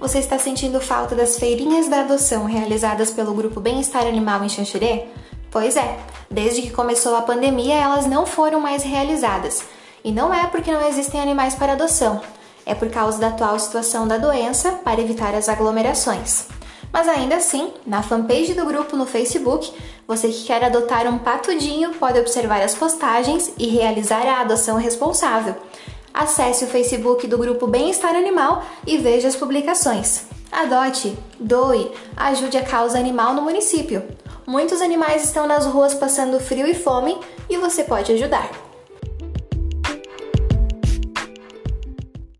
Você está sentindo falta das feirinhas da adoção realizadas pelo grupo Bem-Estar Animal em Xanxerê? Pois é, desde que começou a pandemia elas não foram mais realizadas. E não é porque não existem animais para adoção, é por causa da atual situação da doença para evitar as aglomerações. Mas ainda assim, na fanpage do grupo no Facebook, você que quer adotar um patudinho pode observar as postagens e realizar a adoção responsável. Acesse o Facebook do grupo Bem-Estar Animal e veja as publicações. Adote, doe, ajude a causa animal no município. Muitos animais estão nas ruas passando frio e fome e você pode ajudar.